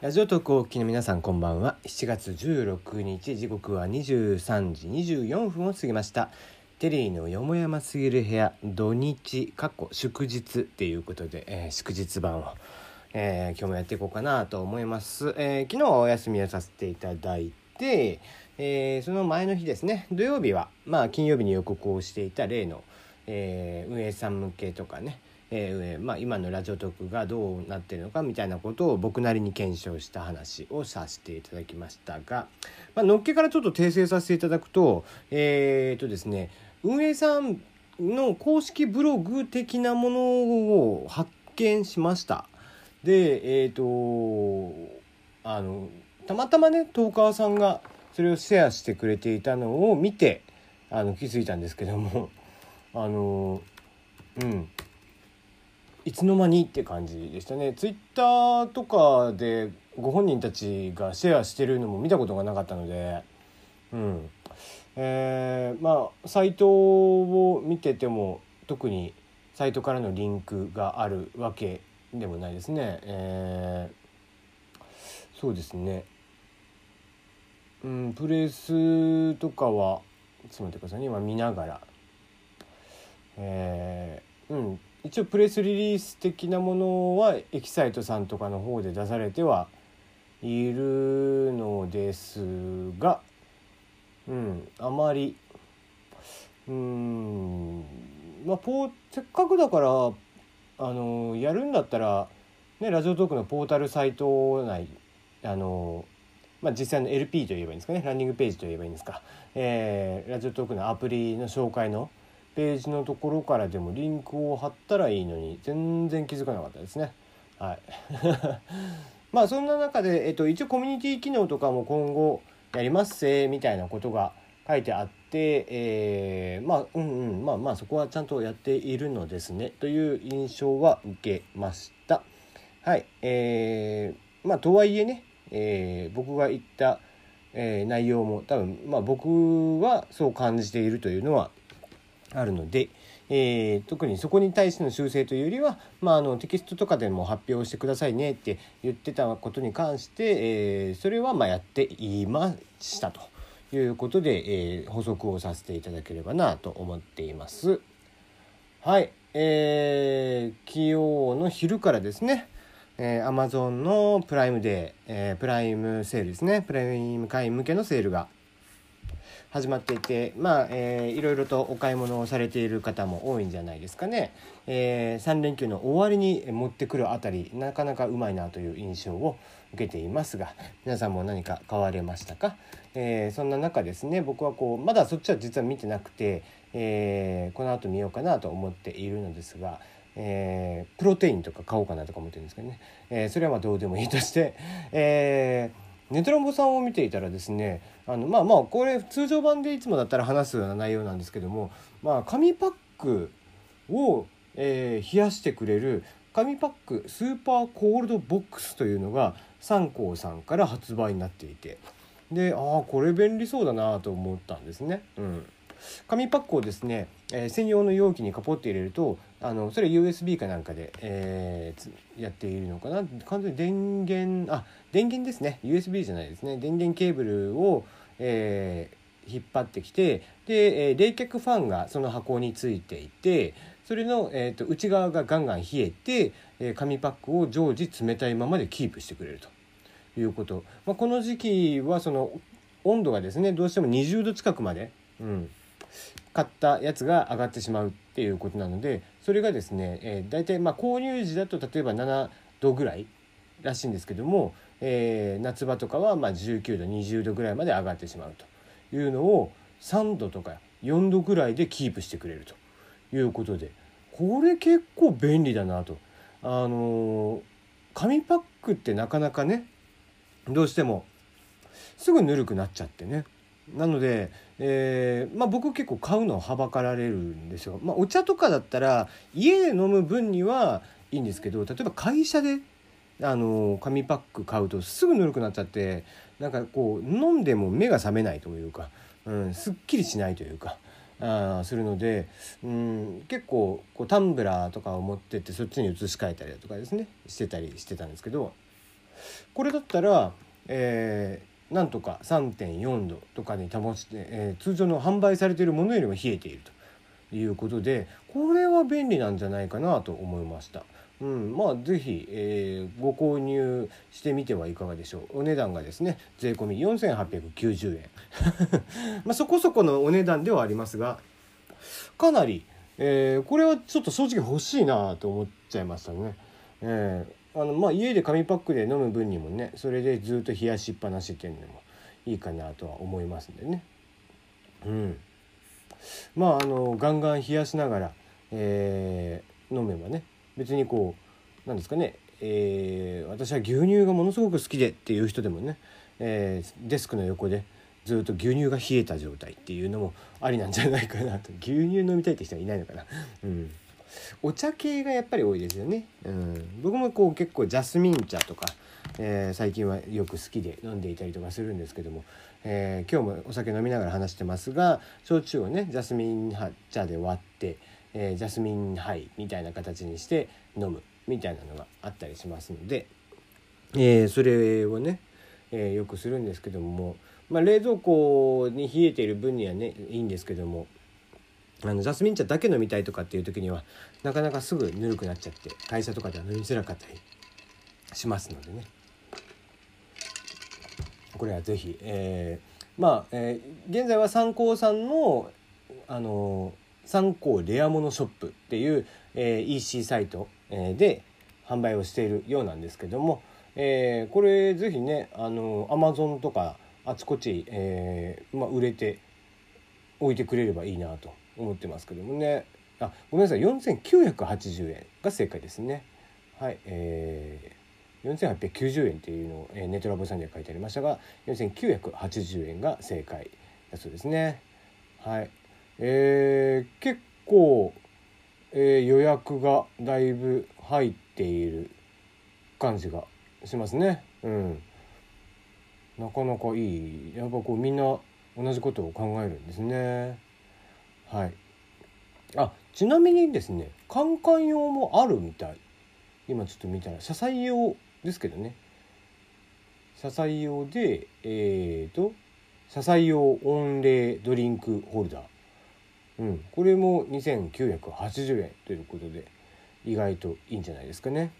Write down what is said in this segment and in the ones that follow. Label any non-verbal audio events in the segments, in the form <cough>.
ラジオトークをお聞きの皆さんこんばんは。7月16日時刻は23時24分を過ぎました。テリーのよもやますぎる部屋土日過去祝日っていうことで、えー祝日版を、えー今日もやっていこうかなと思います、えー昨日はお休みをさせていただいて、えその前の日ですね。土曜日はまあ金曜日に予告をしていた例の、え運営さん向けとかねえーまあ、今のラジオトークがどうなってるのかみたいなことを僕なりに検証した話をさせていただきましたが、まあのっけからちょっと訂正させていただくとえー、とですね運営さんの公式ブログ的なものを発見しました。でえっ、とあのたまたまねトーカーさんがそれをシェアしてくれていたのを見てあの気づいたんですけどもあのうんいつの間にって感じでしたね。ツイッターとかでご本人たちがシェアしてるのも見たことがなかったので。うん。えーまあサイトを見てても特にサイトからのリンクがあるわけでもないですね。えーそうですね。うんプレスとかはちょっと待ってくださいね。今見ながら。えーうん。一応プレスリリース的なものはエキサイトさんとかの方で出されてはいるのですがうんあまりうんまあポせっかくだからあのやるんだったら、ね、ラジオトークのポータルサイト内あのまあ、実際の LP といえばいいんですかねランニングページといえばいいんですか、えーラジオトークのアプリの紹介のページのところからでもリンクを貼ったらいいのに全然気づかなかったですね。はい <laughs> まあそんな中で、えっと、一応コミュニティ機能とかも今後やりますせみたいなことが書いてあって、えーまあうんうんまあまあそこはちゃんとやっているのですねという印象は受けました。はいえー、まあとはいえね、えー僕が言った、え内容も多分まあ僕はそう感じているというのはあるので、えー特にそこに対しての修正というよりは、まあ、あのテキストとかでも発表してくださいねって言ってたことに関して、えーそれはまやっていましたということで、えー補足をさせていただければなと思っています。はい、えー、昨日の昼からですね、えー、Amazon のプライムデー、えープライムセールですねプライム会員向けのセールが始まっていてまあ、えーいろいろとお買い物をされている方も多いんじゃないですかね、え3連休の終わりに持ってくるあたりなかなかうまいなという印象を受けていますが皆さんも何か買われましたか、えーそんな中ですね僕はこうまだそっちは実は見てなくて、えーこの後見ようかなと思っているのですがえープロテインとか買おうかなとか思ってるんですけどね、えーそれはまあどうでもいいとして、えーネトランボさんを見ていたらですねあのまあまあこれ通常版でいつもだったら話すような内容なんですけども、まあ、紙パックを、えー冷やしてくれる紙パックスーパーコールドボックスというのがサンコーさんから発売になっていてでああこれ便利そうだなと思ったんですね。うん紙パックをですね、えー専用の容器にカポッて入れるとあのそれ USB かなんかで、えーやっているのかな。完全に電源あ電源ですね。USB じゃないですね。電源ケーブルを、えー引っ張ってきてで、えー冷却ファンがその箱についていてそれの、えー、と内側がガンガン冷えて、えー紙パックを常時冷たいままでキープしてくれると。いうこと、まあ、この時期はその温度がですねどうしても20度近くまで、うん、買ったやつが上がってしまうっていうことなのでそれがですね、えー、大体まあ購入時だと例えば7度ぐらいらしいんですけども、えー夏場とかはま19度20度ぐらいまで上がってしまうというのを3度とか4度ぐらいでキープしてくれるということでこれ結構便利だなと。あのー紙パックってなかなかねどうしてもすぐぬるくなっちゃってねなので、えーまあ、僕結構買うのはばかられるんですよ。まあ、お茶とかだったら家で飲む分にはいいんですけど例えば会社であの紙パック買うとすぐぬるくなっちゃってなんかこう飲んでも目が覚めないというか、うん、すっきりしないというか。あするので、うん、結構こうタンブラーとかを持ってってそっちに移し替えたりだとかですねしてたりしてたんですけどこれだったら、えー、なんとか3.4度とかに保ちて、えー、通常の販売されているものよりも冷えているということでこれは便利なんじゃないかなと思いました。うん、まあ是非、えー、ご購入してみてはいかがでしょうお値段がですね税込み4890円 <laughs> まあそこそこのお値段ではありますがかなり、えー、これはちょっと正直欲しいなと思っちゃいましたね。えー、あのまあ家で紙パックで飲む分にもねそれでずっと冷やしっぱなしっていうのもいいかなとは思いますんでね。うん、まああのガンガン冷やしながら、えー、飲めばね別にこうなんですかね、えー、私は牛乳がものすごく好きでっていう人でもね、えー、デスクの横でずっと牛乳が冷えた状態っていうのもありなんじゃないかなと牛乳飲みたいって人はいないのかな。うんお茶系がやっぱり多いですよね、うん、僕もこう結構ジャスミン茶とか、えー、最近はよく好きで飲んでいたりとかするんですけども、えー、今日もお酒飲みながら話してますが焼酎をねジャスミン茶で割って、えー、ジャスミンハイみたいな形にして飲むみたいなのがあったりしますので、え、それをね、えー、よくするんですけども、まあ、冷蔵庫に冷えている分にはねいいんですけどもあのジャスミン茶だけ飲みたいとかっていう時にはなかなかすぐぬるくなっちゃって会社とかでは飲みづらかったりしますのでね。これは是非、えー、まあ、えー、現在は三幸さんのあの三幸レアモノショップっていう、えー、EC サイト、えー、で販売をしているようなんですけども、えー、これ是非ねあの Amazon とかあちこち、えーまあ、売れて置いてくれればいいなと思ってますけどもね。あごめんなさい。4980円が正解ですね。はいえー、4890円っていうのを、えー、ネットラボさんには書いてありましたが4980円が正解だそうですね。はいえー、結構、えー、予約がだいぶ入っている感じがしますね。うん。なかなかいい。やっぱこうみんな同じことを考えるんですね。はい。あちなみにですねカンカン用もあるみたい。今ちょっと見たら車載用ですけどね。車載用でえーと車載用温冷ドリンクホルダー。うんこれも2980円ということで意外といいんじゃないですかね。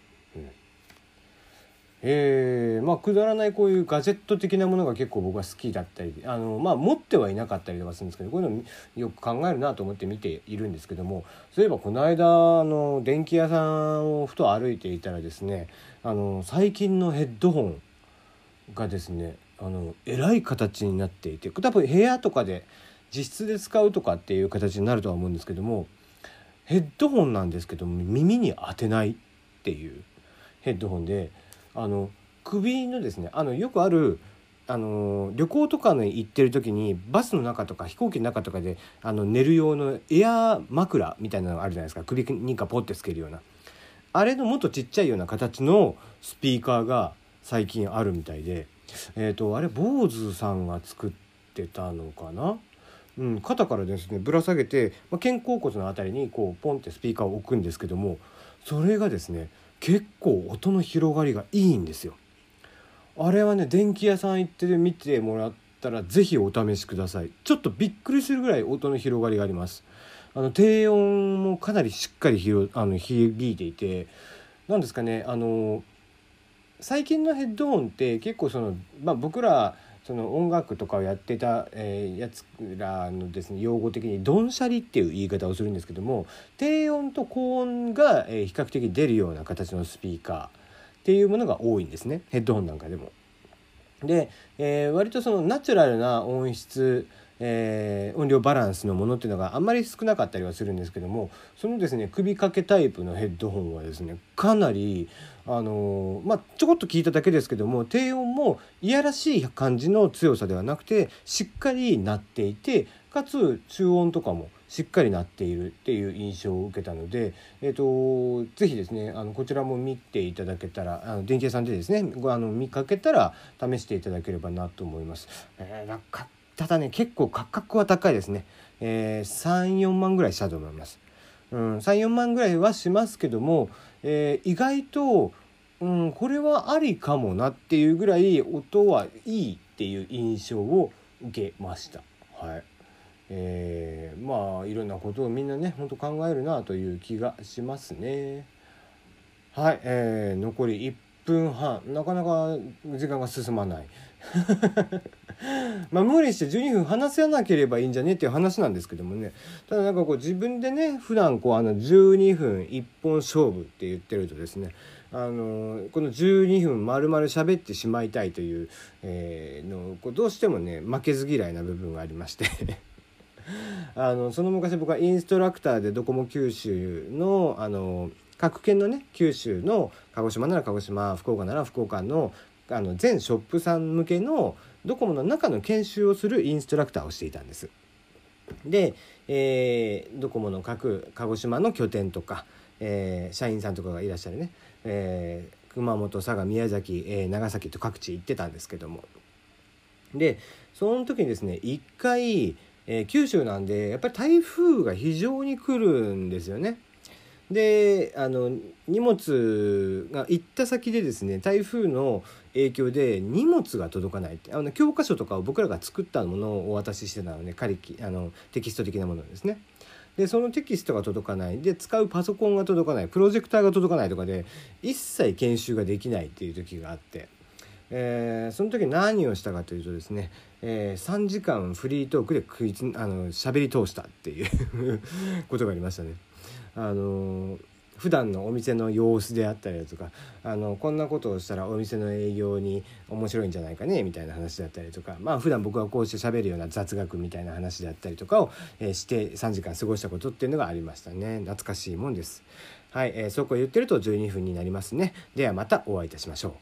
えー、まあくだらないこういうガジェット的なものが結構僕は好きだったりあの、まあ、持ってはいなかったりとかするんですけどこういうのよく考えるなと思って見ているんですけどもそういえばこの間あの電気屋さんをふと歩いていたらですねあの最近のヘッドホンがですねあのえらい形になっていて多分部屋とかで実質で使うとかっていう形になるとは思うんですけどもヘッドホンなんですけども耳に当てないっていうヘッドホンで。あの首のですねあのよくあるあの旅行とかに行ってる時にバスの中とか飛行機の中とかであの寝る用のエア枕みたいなのがあるじゃないですか。首にかポッてつけるような。あれのもっとちっちゃいような形のスピーカーが最近あるみたいで。えっ、ー、とあれ坊主さんが作ってたのかな？うん、肩からですねぶら下げて、まあ、肩甲骨の辺りにこうポンってスピーカーを置くんですけどもそれがですね結構音の広がりがいいんですよ。あれはね電気屋さん行って見てもらったら是非お試しくださいちょっとびっくりするぐらい音の広がりがありますあの低音もかなりしっかり広あの響いていて何ですかねあの最近のヘッドホンって結構その、まあ、僕らその音楽とかをやってた、えー、やつらのですね用語的にどんしゃりっていう言い方をするんですけども低音と高音が、えー、比較的出るような形のスピーカーっていうものが多いんですねヘッドホンなんかでも。で、えー、割とそのナチュラルな音質えー、音量バランスのものっていうのがあんまり少なかったりはするんですけどもそのですね首掛けタイプのヘッドホンはですねかなりあのー、まあちょこっと聞いただけですけども低音もいやらしい感じの強さではなくてしっかり鳴っていてかつ中音とかもしっかり鳴っているっていう印象を受けたので、えーと、ぜひですねあのこちらも見ていただけたらあの電気屋さんでですねあの見かけたら試していただければなと思います。えー、なかただね結構価格は高いですね、えー、34万ぐらいしたと思います、うん、34万ぐらいはしますけども、えー、意外と、うん、これはありかもなっていうぐらい音はいいっていう印象を受けました。はい。えー、まあいろんなことをみんなねほんと考えるなという気がしますね。はい、えー、残り1分半。なかなか時間が進まない。<laughs> まあ無理して12分話せなければいいんじゃねっていう話なんですけどもね。ただなんかこう自分でね普段こうあの12分一本勝負って言ってるとですねあのこの12分丸々喋ってしまいたいという、え、のこうどうしてもね負けず嫌いな部分がありまして。<laughs> あのその昔僕はインストラクターでドコモ九州のあの各県のね九州の鹿児島なら鹿児島福岡なら福岡のあの全ショップさん向けのドコモの中の研修をするインストラクターをしていたんです。で、えー、ドコモの各鹿児島の拠点とか、えー、社員さんとかがいらっしゃるね、えー、熊本佐賀宮崎、えー、長崎と各地行ってたんですけどもでその時にですね一回、えー、九州なんでやっぱり台風が非常に来るんですよね。であの荷物が行った先でですね台風の影響で荷物が届かないってあの教科書とかを僕らが作ったものをお渡ししてたので仮あのテキスト的なものですね。でそのテキストが届かないで使うパソコンが届かないプロジェクターが届かないとかで一切研修ができないっていう時があって、えー、その時何をしたかというとですね、えー、3時間フリートークで食いつあの喋り通したっていう <laughs> ことがありましたね。あの普段のお店の様子であったりだとかあのこんなことをしたらお店の営業に面白いんじゃないかねみたいな話だったりとかまあ普段僕がこうして喋るような雑学みたいな話であったりとかを、えー、して3時間過ごしたことっていうのがありましたね懐かしいもんです。はい、えー、そうこう言ってると12分になりますね。ではまたお会いいたしましょう。